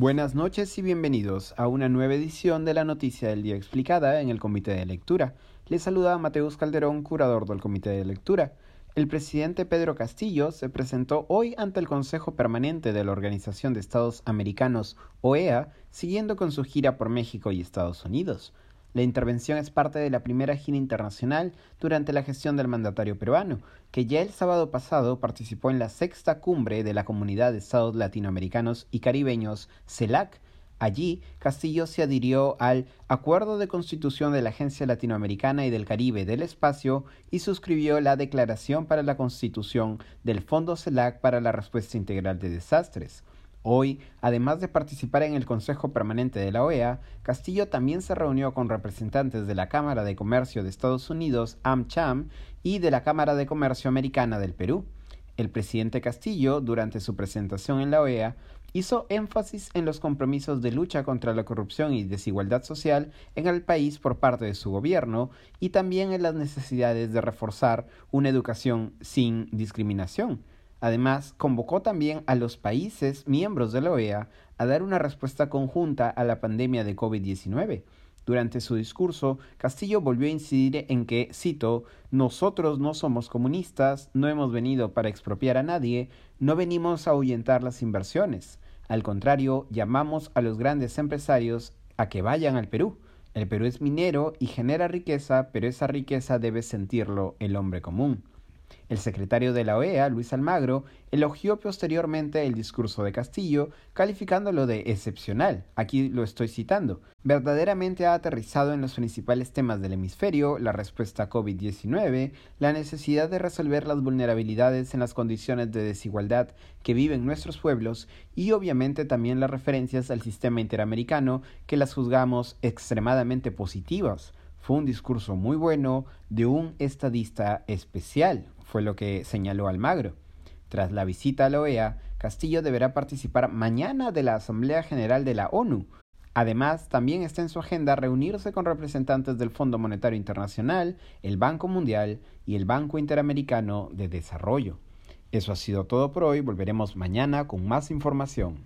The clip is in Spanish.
Buenas noches y bienvenidos a una nueva edición de la Noticia del Día Explicada en el Comité de Lectura. Les saluda Mateus Calderón, curador del Comité de Lectura. El presidente Pedro Castillo se presentó hoy ante el Consejo Permanente de la Organización de Estados Americanos, OEA, siguiendo con su gira por México y Estados Unidos. La intervención es parte de la primera gira internacional durante la gestión del mandatario peruano, que ya el sábado pasado participó en la sexta cumbre de la Comunidad de Estados Latinoamericanos y Caribeños, CELAC. Allí, Castillo se adhirió al Acuerdo de Constitución de la Agencia Latinoamericana y del Caribe del Espacio y suscribió la Declaración para la Constitución del Fondo CELAC para la Respuesta Integral de Desastres. Hoy, además de participar en el Consejo Permanente de la OEA, Castillo también se reunió con representantes de la Cámara de Comercio de Estados Unidos, AmCham, y de la Cámara de Comercio Americana del Perú. El presidente Castillo, durante su presentación en la OEA, hizo énfasis en los compromisos de lucha contra la corrupción y desigualdad social en el país por parte de su gobierno y también en las necesidades de reforzar una educación sin discriminación Además, convocó también a los países miembros de la OEA a dar una respuesta conjunta a la pandemia de COVID-19. Durante su discurso, Castillo volvió a incidir en que, cito, nosotros no somos comunistas, no hemos venido para expropiar a nadie, no venimos a ahuyentar las inversiones. Al contrario, llamamos a los grandes empresarios a que vayan al Perú. El Perú es minero y genera riqueza, pero esa riqueza debe sentirlo el hombre común. El secretario de la OEA, Luis Almagro, elogió posteriormente el discurso de Castillo, calificándolo de excepcional. Aquí lo estoy citando. Verdaderamente ha aterrizado en los principales temas del hemisferio, la respuesta a COVID-19, la necesidad de resolver las vulnerabilidades en las condiciones de desigualdad que viven nuestros pueblos y obviamente también las referencias al sistema interamericano que las juzgamos extremadamente positivas. Fue un discurso muy bueno de un estadista especial, fue lo que señaló Almagro. Tras la visita a la OEA, Castillo deberá participar mañana de la Asamblea General de la ONU. Además, también está en su agenda reunirse con representantes del Fondo Monetario Internacional, el Banco Mundial y el Banco Interamericano de Desarrollo. Eso ha sido todo por hoy, volveremos mañana con más información.